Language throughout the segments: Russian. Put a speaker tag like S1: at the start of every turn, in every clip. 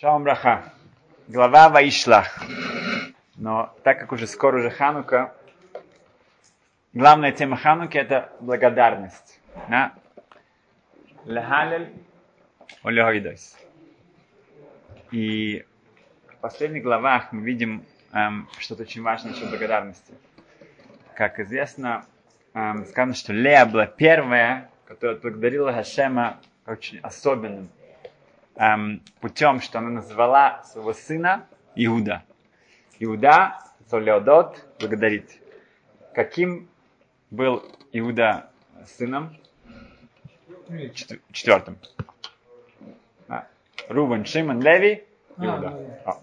S1: Шалом Браха. Глава Ваишлах. Но так как уже скоро уже Ханука, главная тема Хануки это благодарность. Да? Лехалель олегойдойс. И в последних главах мы видим эм, что-то очень важное насчет благодарности. Как известно, эм, сказано, что Лея была первая, которая благодарила Хашема очень особенным эм, путем, что она назвала своего сына Иуда. Иуда, Солеодот, благодарит. Каким был Иуда сыном? Четвертым. А. Рувен, Шимон, Леви, Иуда. А,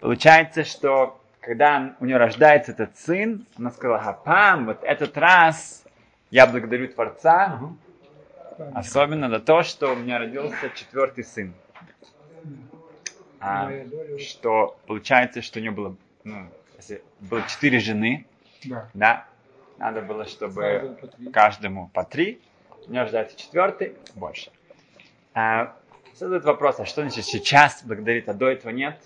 S1: Получается, что когда у нее рождается этот сын, она сказала, Хапам, вот этот раз я благодарю Творца, uh-huh Особенно за то, что у меня родился четвертый сын. А, что получается, что у нее было, ну, если было четыре жены, да. да, надо было, чтобы каждому по три, у нее рождается четвертый, больше. А, задают вопрос, а что значит сейчас благодарит, а до этого нет?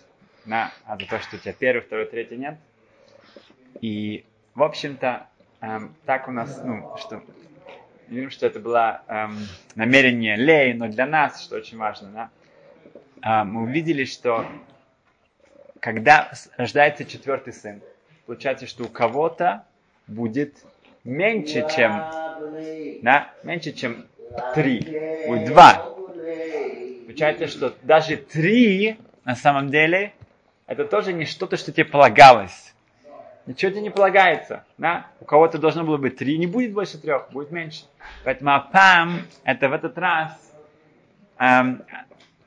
S1: Да, а за то, что у тебя первый, второй, третий нет? И, в общем-то, эм, так у нас, ну, что видим, что это было эм, намерение Лей, но для нас, что очень важно, да, э, мы увидели, что когда рождается четвертый сын, получается, что у кого-то будет меньше, чем, да, меньше, чем три, будет два. Получается, что даже три, на самом деле, это тоже не что-то, что тебе полагалось. Ничего тебе не полагается. Да? У кого-то должно было быть три, не будет больше трех, будет меньше. Поэтому апам, это в этот раз, эм,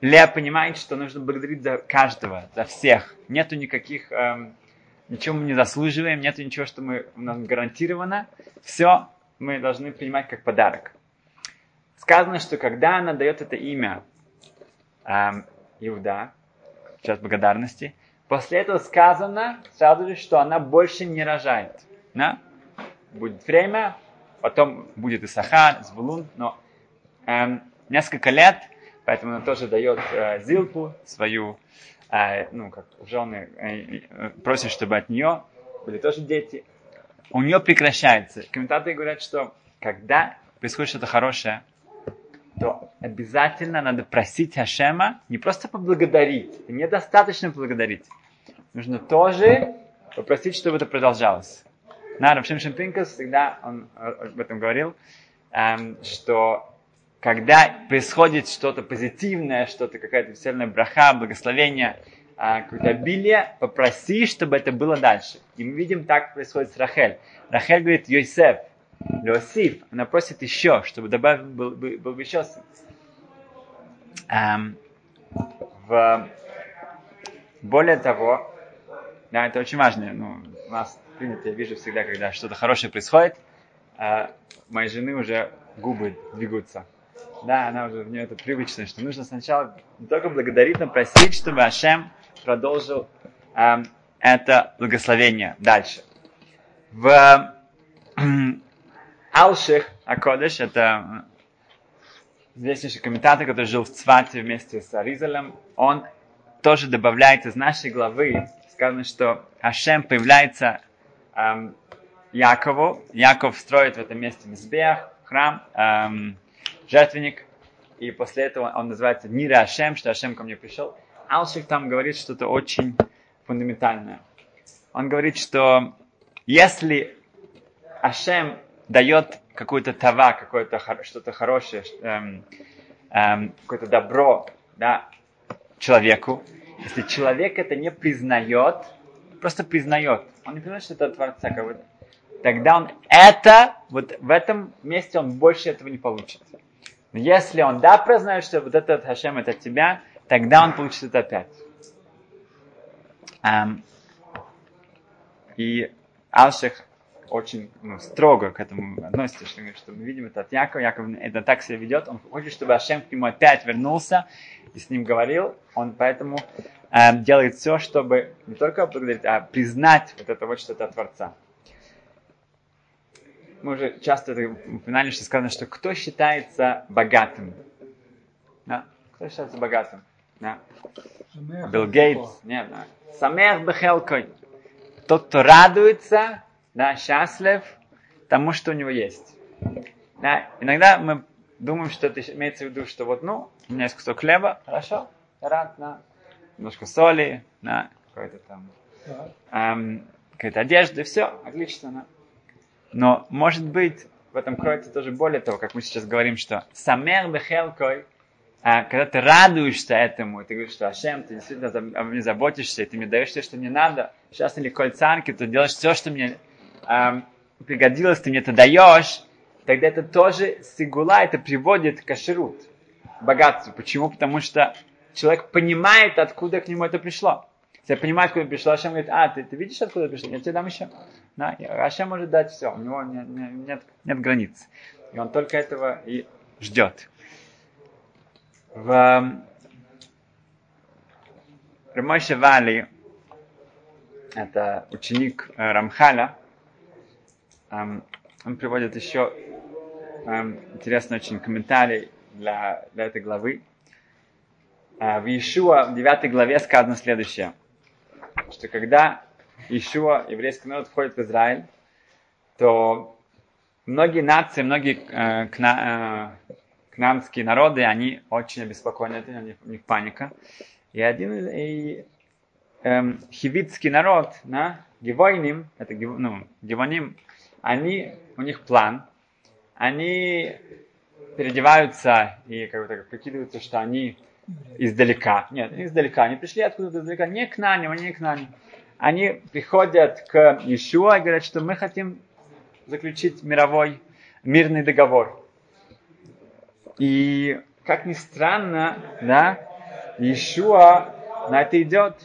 S1: Лея понимает, что нужно благодарить за каждого, за всех. Нету никаких, эм, ничего мы не заслуживаем, нету ничего, что мы, у нас гарантировано. Все мы должны принимать как подарок. Сказано, что когда она дает это имя эм, Иуда, сейчас благодарности, После этого сказано сразу же, что она больше не рожает. Да? Будет время, потом будет Исахар, Звулун, но эм, несколько лет, поэтому она тоже дает э, Зилпу, свою, э, ну, как жены, э, э, чтобы от нее были тоже дети. У нее прекращается. Комментаторы говорят, что когда происходит что-то хорошее, то обязательно надо просить Хашема не просто поблагодарить, недостаточно поблагодарить. Нужно тоже попросить, чтобы это продолжалось. На Равшим Шимпинкас всегда он об этом говорил, эм, что когда происходит что-то позитивное, что-то какая-то веселая браха, благословение, э, какое-то обилие, попроси, чтобы это было дальше. И мы видим, так происходит с Рахель. Рахель говорит, Йосеф, Леосиф, она просит еще, чтобы добавил был, был, был еще сын. Эм, в, более того, да, это очень важно. Ну, у нас принято, я вижу всегда, когда что-то хорошее происходит, а моей жены уже губы двигаются. Да, она уже, в нее это привычно, что нужно сначала не только благодарить, но просить, чтобы Ашем продолжил э, это благословение дальше. В Алших Акодыш, это известнейший комментатор, который жил в Цвате вместе с Аризалем, он тоже добавляет из нашей главы, сказано, что Ашем появляется эм, Якову, Яков строит в этом месте Мизбех, храм, эм, жертвенник, и после этого он называется Нира Ашем, что Ашем ко мне пришел. Алшик там говорит что-то очень фундаментальное. Он говорит, что если Ашем дает какую-то тава, какое-то что-то хорошее, эм, эм, какое-то добро да, человеку, если человек это не признает, просто признает, он не признает, что это Творца кого-то, тогда он это, вот в этом месте он больше этого не получит. Но если он да признает, что вот этот Хашем это от тебя, тогда он получит это опять. Um, и Алших очень ну, строго к этому относится, что, что мы видим это от Якова. Яков это так себя ведет. Он хочет, чтобы Ашем к нему опять вернулся и с ним говорил. Он поэтому э, делает все, чтобы не только поблагодарить, а признать вот это вот, что это от Творца. Мы уже часто это упоминали, что сказано, что кто считается богатым? Да? Кто считается богатым? Да. Билл Гейтс. Нет, да. Самех бехелкой. Тот, кто радуется, да, счастлив тому, что у него есть. Да. Иногда мы думаем, что это имеется в виду, что вот, ну, у меня есть кусок хлеба, хорошо, рад, на немножко соли, на какой-то там, эм, какая-то одежда, все, отлично. Да. Но, может быть, в этом кроется тоже более того, как мы сейчас говорим, что самер бехелкой, а, когда ты радуешься этому, ты говоришь, что Ашем, ты действительно обо мне заботишься, и ты мне даешь все, что мне надо, сейчас или кольцанки, ты делаешь все, что мне эм, пригодилось, ты мне это даешь, тогда это тоже сигула, это приводит к ашерут, богатству. Почему? Потому что человек понимает, откуда к нему это пришло. Если понимает, откуда пришло, Ашем говорит, а, ты, ты видишь, откуда пришло? Я тебе дам еще. Да, Ашем может дать все, у него нет, нет, нет границ. И он только этого и ждет. В Рамойше Вали, это ученик э, Рамхаля, эм, он приводит еще эм, интересный очень комментарий для, для этой главы. Э, в Иешуа, в 9 главе сказано следующее, что когда Иешуа, еврейский народ, входит в Израиль, то многие нации, многие э, кна, э, кнанские народы, они очень обеспокоены, у них, у них паника. И один и, эм, хивитский народ, да, Гевойним, это ну, Гевоним, они, у них план, они переодеваются и как бы так прикидываются, что они издалека. Нет, издалека. Они пришли откуда-то издалека. Не к наним, они не к наним. Они приходят к Ишуа и говорят, что мы хотим заключить мировой мирный договор. И, как ни странно, да, Ишуа на это идет.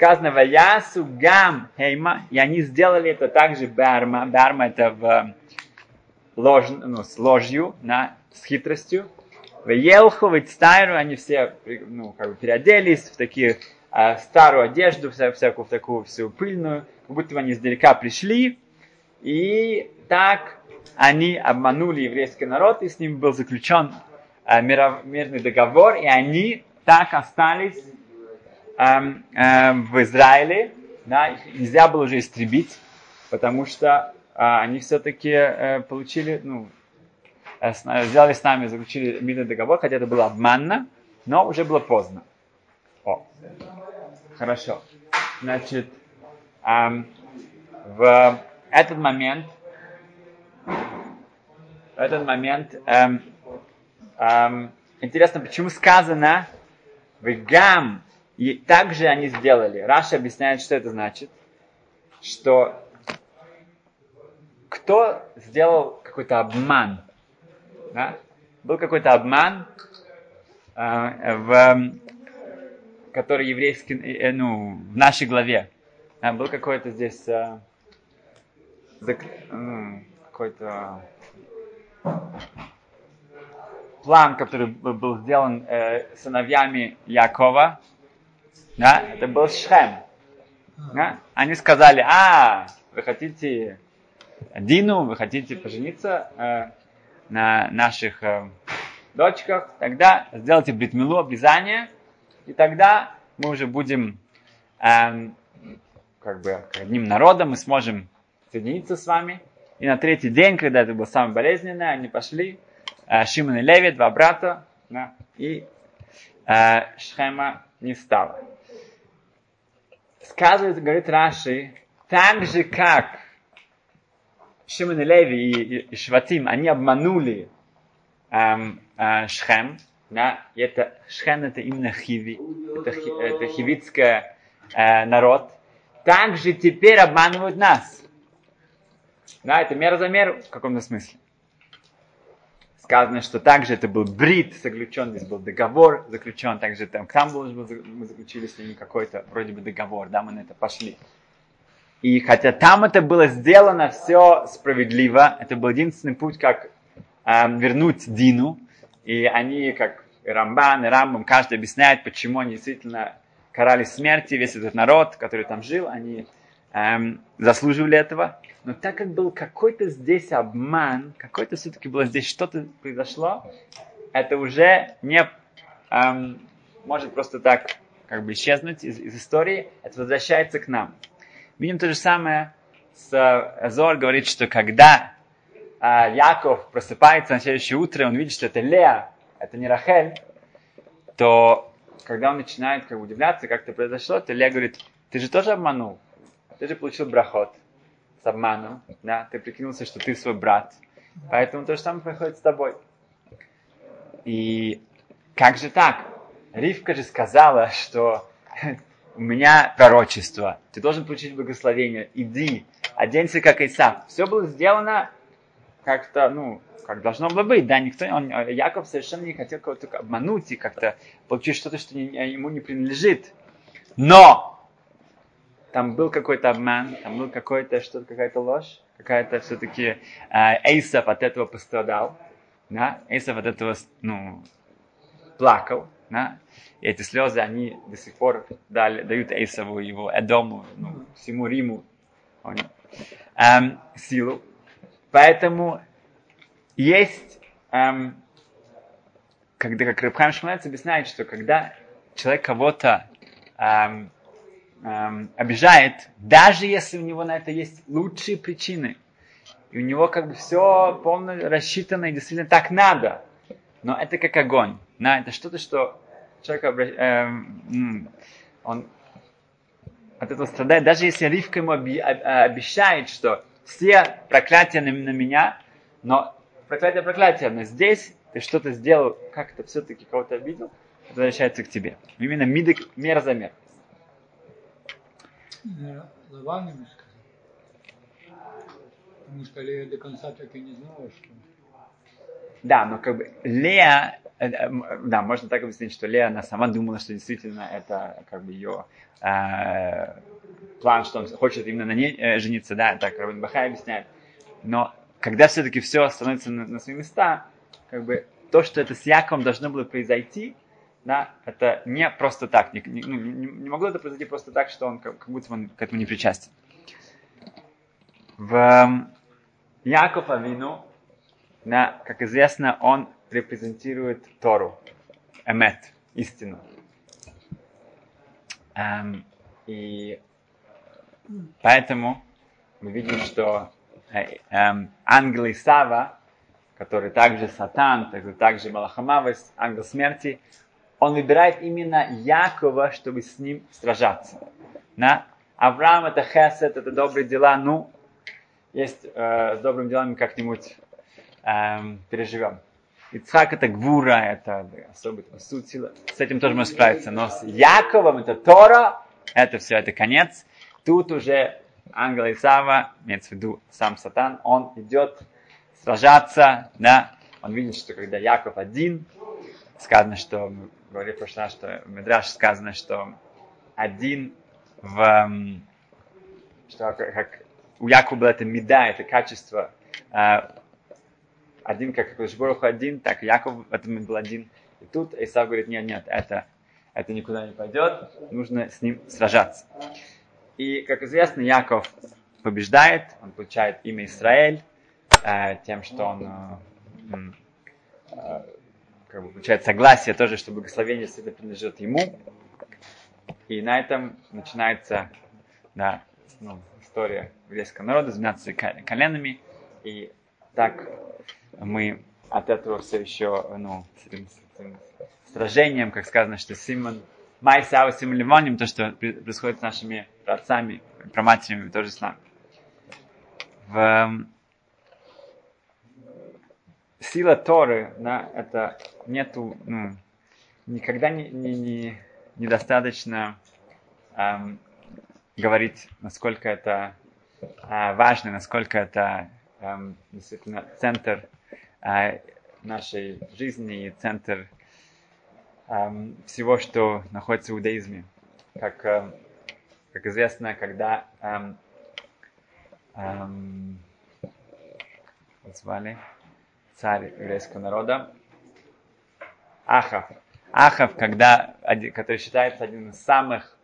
S1: Сказано, Ваясу гам хейма, и они сделали это также барма. Барма это в ложь, ну, с ложью, на, с хитростью. В Елху, в Ицтайру, они все ну, как бы переоделись в такие а, старую одежду, вся, всякую такую всю пыльную, как будто бы они издалека пришли, и так они обманули еврейский народ, и с ним был заключен а, миров, мирный договор, и они так остались в Израиле, да, их нельзя было уже истребить, потому что а, они все-таки э, получили, ну, э, сделали с нами, заключили мирный договор, хотя это было обманно, но уже было поздно. О, хорошо. Значит, эм, в этот момент, в этот момент, эм, эм, интересно, почему сказано в и также они сделали. Раша объясняет, что это значит, что кто сделал какой-то обман. Да? Был какой-то обман, э, в, который еврейский, э, ну, в нашей главе. Да? Был какой-то здесь э, зак, ну, какой-то план, который был сделан э, сыновьями Якова. Да? Это был Шхем. Да? Они сказали, а, вы хотите Дину, вы хотите пожениться э, на наших э, дочках, тогда сделайте бритмилу, обрезание, и тогда мы уже будем э, как бы одним народом, мы сможем соединиться с вами. И на третий день, когда это было самое болезненное, они пошли, э, Шимон и Леви, два брата, да, и э, Шхема не стало. Сказывает, говорит Раши, так же как Шимон и Леви и, и, Шватим, они обманули эм, э, Шхем, да, и это Шхем это именно Хиви, это, это хивитский э, народ, также теперь обманывают нас. Да, это мера за меру в каком-то смысле. Сказано, что также это был брит заключен, здесь был договор заключен, также там там был, мы заключили с ними какой-то вроде бы договор, да, мы на это пошли. И хотя там это было сделано все справедливо, это был единственный путь, как э, вернуть Дину. И они, как и Рамбан, и Рамбам, каждый объясняет, почему они действительно карали смерти, весь этот народ, который там жил, они эм, заслуживали этого. Но так как был какой-то здесь обман, какой-то все-таки было здесь что-то произошло, это уже не, эм, может просто так как бы исчезнуть из, из истории, это возвращается к нам. Видим то же самое с Азор, говорит, что когда а, Яков просыпается на следующее утро, он видит, что это Леа, это не Рахель, то когда он начинает как бы, удивляться, как это произошло, то Леа говорит, ты же тоже обманул, ты же получил брахот с обманом, да, ты прикинулся, что ты свой брат, поэтому то же самое происходит с тобой. И как же так? Ривка же сказала, что у меня пророчество, ты должен получить благословение, иди, оденься как Иса. Все было сделано как-то, ну, как должно было быть, да, никто, он, Яков совершенно не хотел кого-то обмануть и как-то получить что-то, что не, ему не принадлежит. Но там был какой-то обман, там был какой-то что-то, какая-то ложь, какая-то все-таки э, Эйсов от этого пострадал, да, Эйсов от этого, ну, плакал, да, и эти слезы, они до сих пор дали, дают Эйсову, его Эдому, ну, всему Риму он, эм, силу. Поэтому есть, эм, когда, как Рабхам Шмалец объясняет, что когда человек кого-то эм, эм, обижает, даже если у него на это есть лучшие причины, и у него как бы все полностью рассчитано и действительно так надо, но это как огонь, да, это что-то, что человек обращ... эм, он от этого страдает, даже если Ривка ему обещает, что все проклятия на, на меня, но проклятие проклятие, но здесь ты что-то сделал, как-то все-таки кого-то обидел, возвращается к тебе. Именно мидок мер за мер.
S2: Лаван ему сказал. Потому что Лея до конца так и не знала, что...
S1: Да, но как бы Лея, э, э, да, можно так объяснить, что Лея, она сама думала, что действительно это как бы ее э, план, что он хочет именно на ней э, жениться, да, так Равин Бахай объясняет. Но когда все-таки все становится на, на свои места, как бы то, что это с Яковом должно было произойти, да, это не просто так, не, ну, не, не могло это произойти просто так, что он как, как будто он к этому не причастен. В эм, Яков Авину, да, как известно, он репрезентирует Тору, Эмет, истину. Эм, и Поэтому мы видим, что э, эм, ангел Исава, который также Сатан, также, также Малахамавес, ангел смерти, он выбирает именно Якова, чтобы с ним сражаться. На Авраам это хесед, это добрые дела, ну, есть э, с добрыми делами как-нибудь э, переживем. Ицхак это гвура, это особый суд сила. С этим тоже можно справиться. Но с Яковом это Тора, это все, это конец. Тут уже ангел Исава, имеется в виду сам Сатан, он идет сражаться, да, он видит, что когда Яков один, сказано, что, говорили в прошлый раз, что в Медраш сказано, что один в, что как у было это меда, это качество, э, один как Кудышборуху один, так Яков в этом был один. И тут Исав говорит, нет, нет, это, это никуда не пойдет, нужно с ним сражаться. И, как известно, Яков побеждает, он получает имя Израиль, э, тем, что он э, э, как бы получает согласие тоже, что благословение всегда принадлежит ему. И на этом начинается да, ну, история еврейского народа с 12 коленами. И так мы от этого все еще ну, с этим, с этим сражением, как сказано, что Симон Майса Симон Ливоним, то, что происходит с нашими отцами, про матерями тоже с нами. В, эм, сила Торы, да, это нету, ну, никогда не, не, не недостаточно эм, говорить, насколько это э, важно, насколько это эм, действительно центр э, нашей жизни и центр эм, всего, что находится в иудаизме. Как эм, как известно, когда эм, эм, звали царь еврейского народа Ахав. Ахав, когда, который считается одним из самых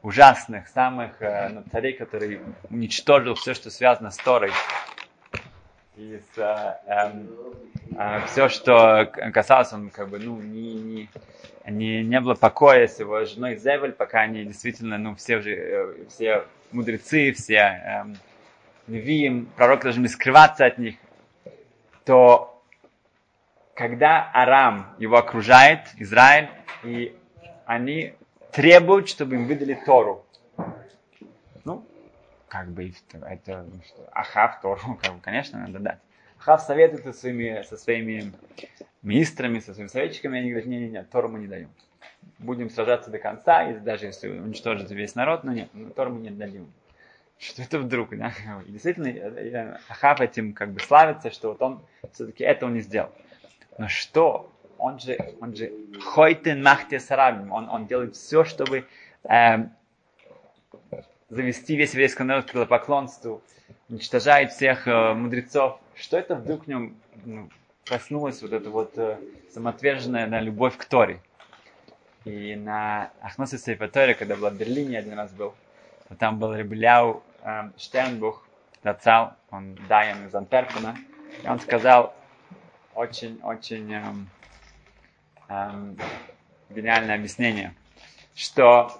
S1: ужасных, самых э, ну, царей, который уничтожил все, что связано с Торой. И с, э, эм, э, все, что касалось, он как бы, ну, не, не, не, не было покоя с его женой Зевель, пока они действительно, ну, все уже, э, все мудрецы, все эм, левиим, пророк должны скрываться от них, то когда Арам его окружает, Израиль, и они требуют, чтобы им выдали Тору. Ну, как бы это ну, Ахав Тору, как бы, конечно, надо дать. Ахав советует со своими, со своими министрами, со своими советчиками, они говорят, не-не-не, Тору мы не даем. Будем сражаться до конца, и даже если уничтожить весь народ, но нет, Тору мы не дадим. Что это вдруг, да? И действительно, э, э, Ахав этим как бы славится, что вот он все-таки это он не сделал. Но что? Он же, он же хойтен махте сарабим. Он, он делает все, чтобы э, завести весь еврейский народ к поклонству, уничтожает всех э, мудрецов. Что это вдруг в нем ну, проснулась вот эта вот э, самоотверженная да, любовь к Торе? И на Ахносе Сейфаторе, когда был в Берлине, один раз был, то там был Ребеляу э, Штернбух, Дацал, он Дайан из Антверпена, и он сказал очень-очень эм, эм, гениальное объяснение, что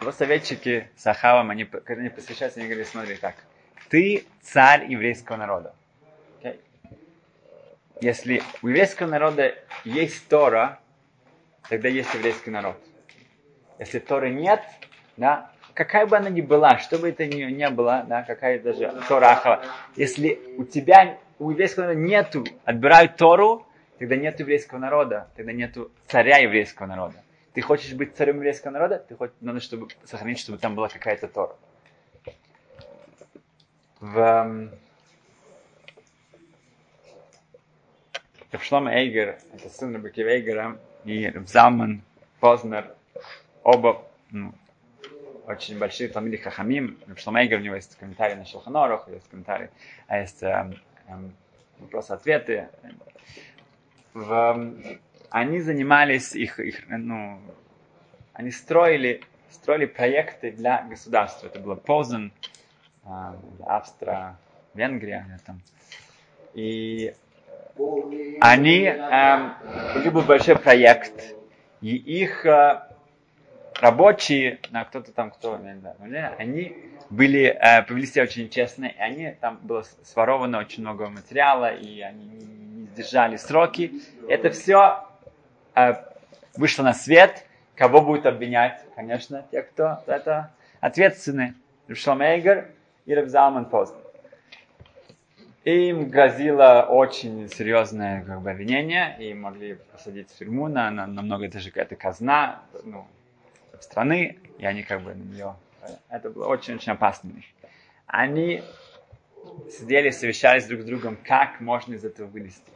S1: его советчики с Ахавом, они, когда они посвящаются, они говорят, смотри, так, ты царь еврейского народа. Okay? Если у еврейского народа есть Тора, тогда есть еврейский народ. Если Торы нет, да, какая бы она ни была, что бы это ни, ни было, да, какая даже Тора Ахава, если у тебя, у еврейского народа нету, отбирают Тору, тогда нет еврейского народа, тогда нету царя еврейского народа. Ты хочешь быть царем еврейского народа, ты хочешь, надо, чтобы сохранить, чтобы там была какая-то Тора. В Шлома Эйгер, это сын Рабакива Эйгера, и Залман Познер, оба ну, очень большие Талмиды Хахамим. Шлома Эйгер, у него есть комментарий на Шелханорах, есть комментарий, а есть эм, эм, вопросы-ответы. В, они занимались их, их ну, они строили, строили проекты для государства. Это было Позан, Австро-Венгрия. Там. И они, э, у них был большой проект, и их э, рабочие, ну, кто-то там, кто, они были, э, повели себя очень честно, и они, там было своровано очень много материала, и они не сдержали сроки. Это все э, вышло на свет. Кого будет обвинять? Конечно, те, кто это ответственны. Шломейгер и Рабзалман Поздно. Им грозило очень серьезное как бы, обвинение, и могли посадить в тюрьму на, на, на много, это какая-то казна ну, страны, и они как бы на нее... Это было очень-очень опасно. Они сидели, совещались друг с другом, как можно из этого вылезти.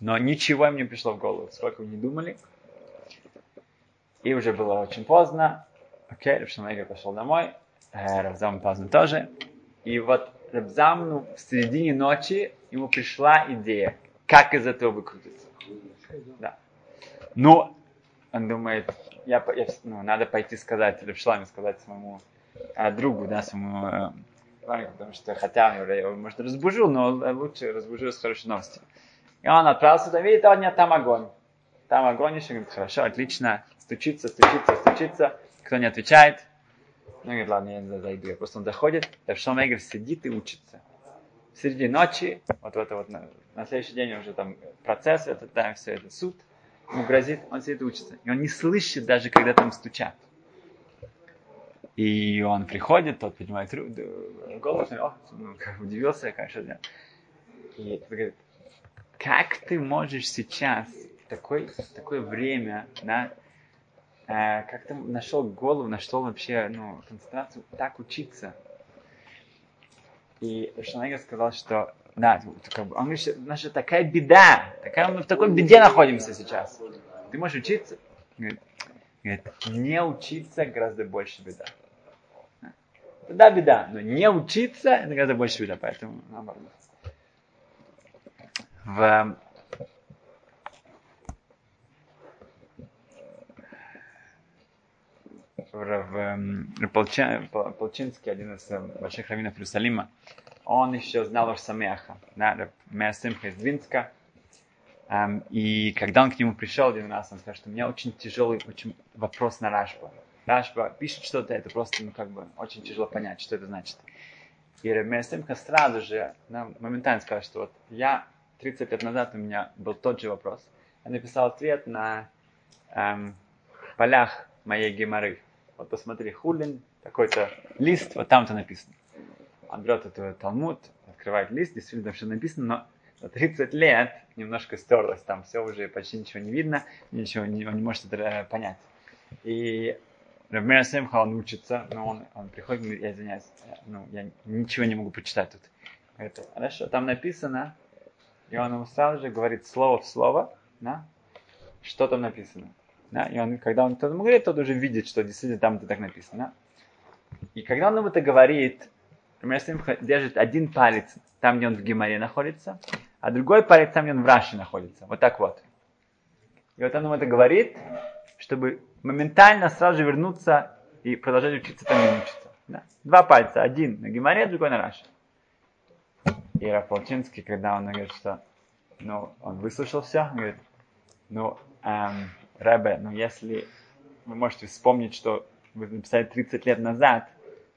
S1: Но ничего им не пришло в голову. Сколько вы не думали. И уже было очень поздно. Окей, Рабшамайга пошел домой. Э, Равзам поздно тоже. И вот Рабзамну в середине ночи ему пришла идея, как из этого выкрутиться. Да. Ну, он думает, я, я, ну, надо пойти сказать, или Рабшламе сказать своему а, другу, да, своему а, потому что хотя я его, может, разбужу, но лучше разбужу с хорошей новостью. И он отправился туда, видит, а нет, там огонь. Там огонь еще, говорит, хорошо, отлично, стучится, стучится, стучится. Кто не отвечает, ну, говорит, ладно, я не зайду. Я просто он заходит, Равшон Мейгер сидит и учится. В середине ночи, вот это вот на, на следующий день уже там процесс, этот, да, все это суд, ему грозит, он сидит и учится. И он не слышит даже, когда там стучат. И он приходит, тот поднимает голову, о, ну, удивился, конечно, да. И говорит, как ты можешь сейчас, такой, такое время, да, э, как ты нашел голову, нашел вообще, ну, концентрацию, так учиться. И Шанайга сказал, что да, как бы, он говорит, наша такая беда, такая, мы в такой беде находимся сейчас. Ты можешь учиться? Говорит, не учиться гораздо больше беда. Да, беда, но не учиться это гораздо больше беда, поэтому наоборот в в, в Полчинский, один из больших раввинов Иерусалима, он еще знал Росамеха, да, Меасимха из Двинска. И когда он к нему пришел один раз, он сказал, что у меня очень тяжелый очень вопрос на Рашба. Рашба пишет что-то, это просто, ну, как бы, очень тяжело понять, что это значит. И Меасимха сразу же, ну, моментально сказал, что вот я 30 лет назад у меня был тот же вопрос. Я написал ответ на эм, полях моей геморы. Вот посмотри, хулин, такой-то лист, вот там-то написано. Он берет этот Талмуд, открывает лист, действительно там все написано, но за 30 лет немножко стерлось, там все уже почти ничего не видно, ничего не, он не может это э, понять. И Равмер Семха, он учится, но он, он приходит, говорит, я извиняюсь, ну, я ничего не могу почитать тут. Говорит, хорошо, там написано, и он ему сразу же говорит слово в слово, да, что там написано. Да, и он, когда он это говорит, тот уже видит, что действительно там это так написано. И когда он ему это говорит, например, Симха держит один палец там, где он в Геморе находится, а другой палец там, где он в Раше находится. Вот так вот. И вот он ему это говорит, чтобы моментально сразу же вернуться и продолжать учиться там, где учиться. Да. Два пальца, один на Геморе, другой на Раше. И Рафалчинский, когда он говорит, что ну, он выслушал все, говорит, ну, эм, Рэбе, ну, если вы можете вспомнить, что вы написали 30 лет назад,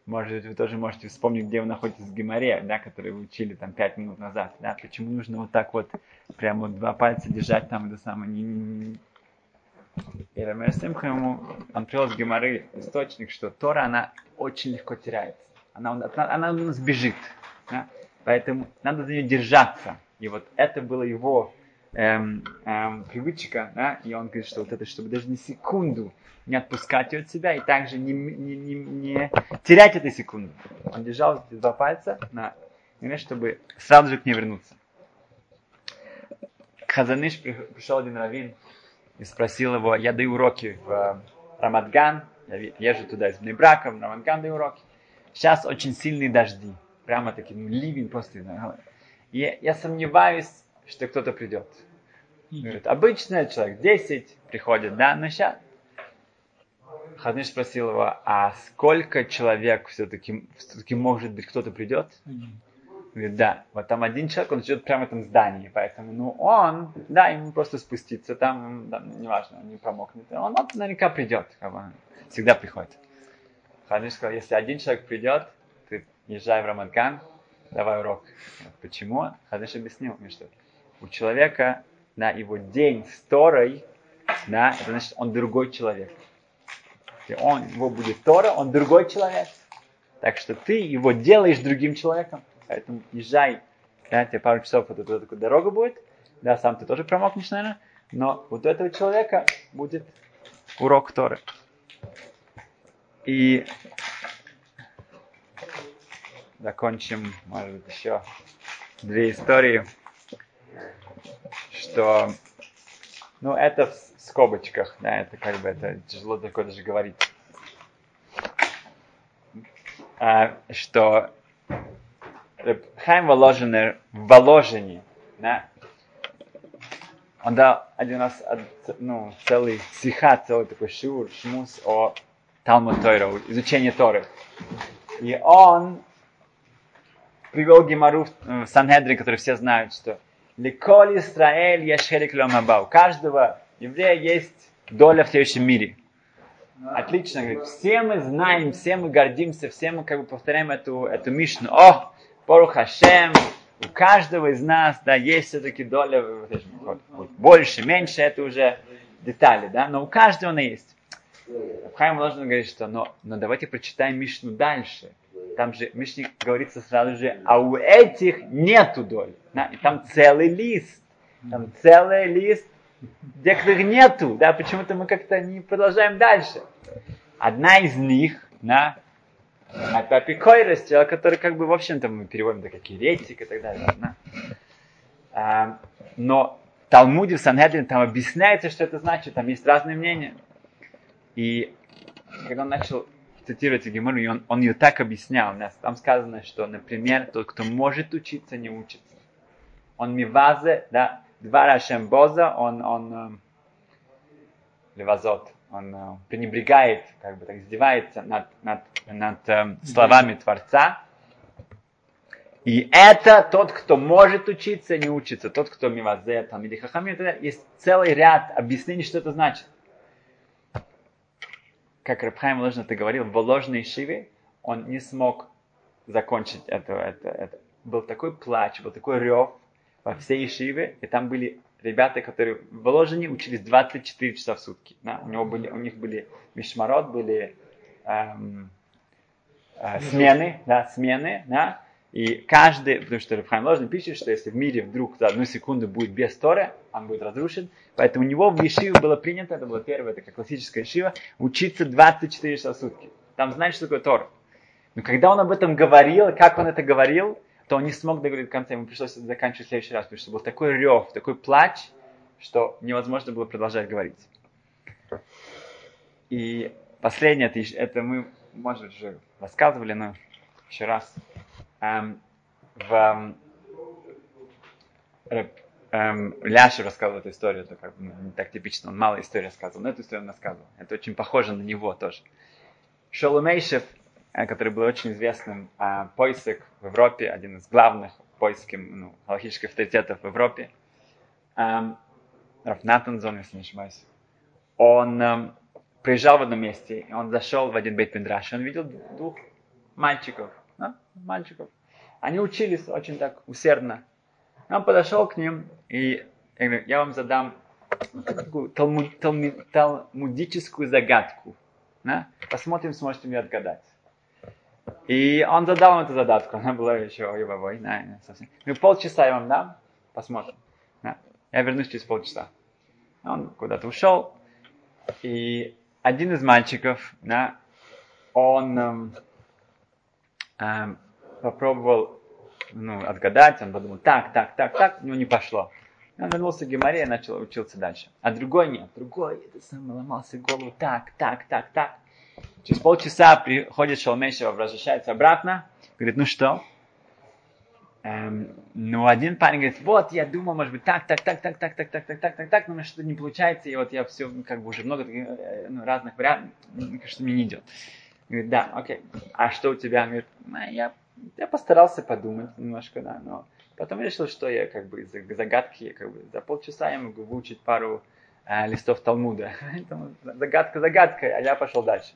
S1: может вы тоже можете вспомнить, где вы находитесь в Геморе, да, который вы учили там 5 минут назад, да, почему нужно вот так вот прямо вот два пальца держать там это самое, не, не. И Симха ему, он привел с Геморы источник, что Тора, она очень легко теряется. Она, она, она у нас бежит. Да? Поэтому надо за нее держаться. И вот это было его эм, эм, привычка, да, и он говорит, что вот это, чтобы даже на секунду не отпускать ее от себя и также не, не, не, не терять эту секунду. Он держал эти два пальца на чтобы сразу же к ней вернуться. Хазаныш пришел один раввин и спросил его, я даю уроки в э, Рамадган, я езжу туда из Бнебрака, в Рамадган даю уроки. Сейчас очень сильные дожди прямо таки, ну, ливень просто. И я сомневаюсь, что кто-то придет. Говорит, обычный человек, 10 приходит, да, но сейчас. Хадныш спросил его, а сколько человек все-таки, все-таки может быть кто-то придет? Говорит, да, вот там один человек, он живет прямо в этом здании, поэтому, ну, он, да, ему просто спуститься, там, там неважно, он не промокнет, он, он наверняка придет, как бы, всегда приходит. Хадныш сказал, если один человек придет, езжай в Рамадган, давай урок. Почему? Хадыш объяснил мне, что у человека, да, его день с Торой, да, это значит, он другой человек. Если он, его будет Тора, он другой человек. Так что ты его делаешь другим человеком. Поэтому езжай, да, тебе пару часов вот эта такая дорога будет, да, сам ты тоже промокнешь, наверное, но вот у этого человека будет урок Торы. И закончим, может быть, еще две истории, что, ну, это в скобочках, да, это как бы, это тяжело такое даже говорить, а, что Хайм Воложенер в Воложении, да, он дал один раз ну, целый сиха, целый такой шиур, шмус о Талмуд Тойра, изучение Торы. И он привел Гемару в Санхедрин, который все знают, что Ликоль Исраэль Яшерик Ламабау. У каждого еврея есть доля в следующем мире. Отлично, говорит, все мы знаем, все мы гордимся, все мы как бы повторяем эту, эту мишну. О, Борух Хашем, у каждого из нас, да, есть все-таки доля, больше, меньше, это уже детали, да, но у каждого она есть. Хайм должен говорить, что, но, но давайте прочитаем Мишну дальше там же Мишне говорится сразу же, а у этих нету доли. Да? И там целый лист, там целый лист, где которых нету, да, почему-то мы как-то не продолжаем дальше. Одна из них, да, это апикойрость, который как бы, в общем-то, мы переводим это как еретик и так далее. Да? А, но в Талмуде, в Сангедрин, там объясняется, что это значит, там есть разные мнения. И когда он начал цитируете Гемору, и он, он ее так объяснял. У нас там сказано, что, например, тот, кто может учиться, не учится. Он мивазе, да, два Рашем Боза, он, он э, левазот, он э, пренебрегает, как бы так издевается над, над, над э, словами Творца. И это тот, кто может учиться, не учится. Тот, кто мивазе, там, или хахамим, есть целый ряд объяснений, что это значит. Как Рабхайм Ложно ты говорил, в ложной шиве он не смог закончить это, это, это. Был такой плач, был такой рев во всей шиве, и там были ребята, которые в Ложине учились 24 часа в сутки. Да? У, него были, у них были мишмарот, были эм, э, смены, да, смены, да, и каждый, потому что Рабхайм Ложный пишет, что если в мире вдруг за одну секунду будет без Торы, он будет разрушен. Поэтому у него в Ешиве было принято, это было первое, это как классическая Ешива, учиться 24 часа в сутки. Там знаешь, что такое Тор. Но когда он об этом говорил, как он это говорил, то он не смог договорить до конца, ему пришлось заканчивать в следующий раз, потому что был такой рев, такой плач, что невозможно было продолжать говорить. И последнее, это, это мы, может уже рассказывали, но еще раз в эм, Ляша рассказывал эту историю, это как бы ну, не так типично, он мало истории рассказывал, но эту историю он рассказывал. Это очень похоже на него тоже. Шоломейшев, э, который был очень известным э, поиск в Европе, один из главных поисков ну, галактических авторитетов в Европе, эм, Раф Натанзон, если не ошибаюсь, он эм, приезжал в одном месте, и он зашел в один бейт и он видел двух мальчиков, да, мальчиков. Они учились очень так усердно. Он подошел к ним и я, говорю, я вам задам такую талмуд, талмуд, талмудическую загадку. Да? Посмотрим, сможете мне отгадать. И он задал им эту задатку. Она была еще ой-ой-ой. Да, совсем. Ну, полчаса я вам дам. Посмотрим. Да. Я вернусь через полчаса. Он куда-то ушел. И один из мальчиков, да, он эм, эм, попробовал ну, отгадать, он подумал, так, так, так, так, него не пошло. Он вернулся к Геморе и начал учиться дальше. А другой нет, другой это сам ломался голову, так, так, так, так. Через полчаса приходит Шалмейшева, возвращается обратно, говорит, ну что? Эм, ну, один парень говорит, вот, я думал, может быть, так, так, так, так, так, так, так, так, так, так, так, но у меня что-то не получается, и вот я все, как бы уже много ну, разных вариантов, что мне не идет. Говорит, да, окей. А что у тебя? Говорит, я, я постарался подумать немножко, да, но потом решил, что я как бы загадки, как бы за полчаса я могу выучить пару э, листов Талмуда. загадка загадкой, а я пошел дальше.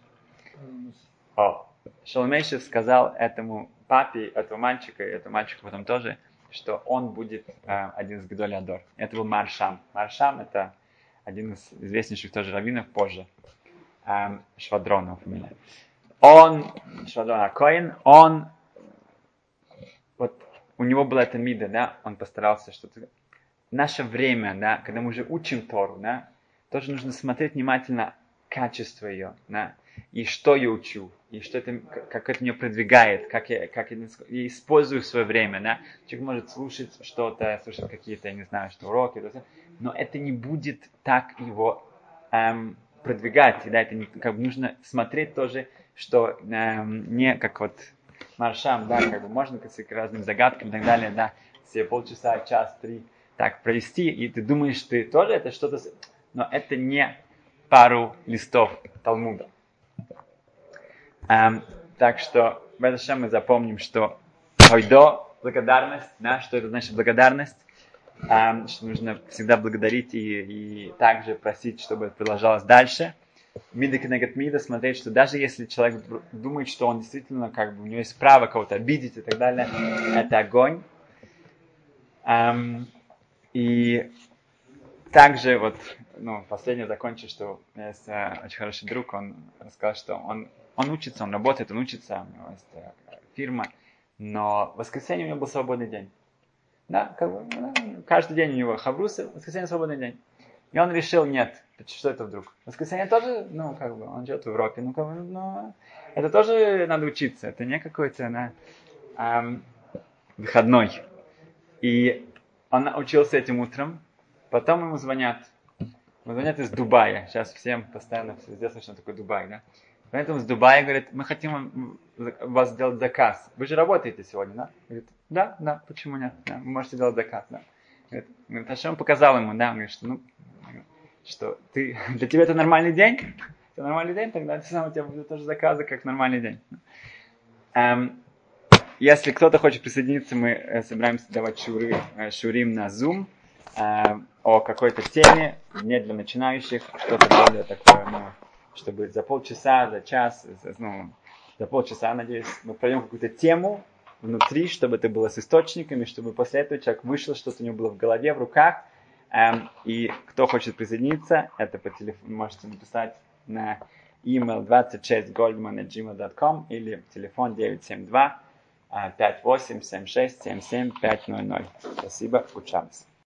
S1: О, Шалмейшев сказал этому папе, этого мальчика, и этому мальчику потом тоже, что он будет э, один из Гдоли Адор. Это был Маршам. Маршам это один из известнейших тоже раввинов позже. Эм, Швадронов фамилия он, Швадон Акоин, он, вот у него была эта мида, да, он постарался что-то... Наше время, да, когда мы уже учим Тору, да, тоже нужно смотреть внимательно качество ее, да, и что я учу, и что это, как это меня продвигает, как я, как я, я использую свое время, да. Человек может слушать что-то, слушать какие-то, я не знаю, что уроки, но это не будет так его эм, продвигать, да, это не, как бы нужно смотреть тоже, что э, не как вот маршам, да, как бы можно к разным загадкам и так далее, да, все полчаса, час, три так провести, и ты думаешь, ты тоже это что-то, но это не пару листов Талмуда. Эм, так что в мы запомним, что ойдо, благодарность, да, что это значит благодарность, что нужно всегда благодарить и, и также просить, чтобы это продолжалось дальше мида кенегат мида, смотреть, что даже если человек думает, что он действительно, как бы, у него есть право кого-то обидеть и так далее, это огонь. Um, и также вот, ну, последнее закончу, что у меня есть uh, очень хороший друг, он рассказал, что он, он учится, он работает, он учится, у него есть uh, фирма, но в воскресенье у него был свободный день. Да, как бы, ну, каждый день у него хаврусы, воскресенье свободный день. И он решил, нет, что это вдруг? Воскресенье тоже, ну, как бы, он живет в Европе, ну, как бы, ну, это тоже надо учиться, это не какой-то, на, эм, выходной. И он учился этим утром, потом ему звонят, ему звонят из Дубая, сейчас всем постоянно везде слышно такой Дубай, да? Поэтому с Дубая говорит, мы хотим вас сделать заказ. Вы же работаете сегодня, да? Говорит, да, да, почему нет? Да, вы можете сделать заказ, да. Говорит, Ашем показал ему, да, он говорит, что ну, что ты, для тебя это нормальный день, это нормальный день, тогда ты сам у тебя будет тоже заказы, как нормальный день. Эм, если кто-то хочет присоединиться, мы э, собираемся давать шуры, э, шурим на Zoom э, о какой-то теме, не для начинающих, что-то более такое, ну, чтобы за полчаса, за час, ну, за полчаса, надеюсь, мы пройдем какую-то тему внутри, чтобы это было с источниками, чтобы после этого человек вышел, что-то у него было в голове, в руках. Эм, и кто хочет присоединиться, это по телефону можете написать на email 26goldman.gmail.com или телефон 972 5876 77 500. Спасибо, учимся.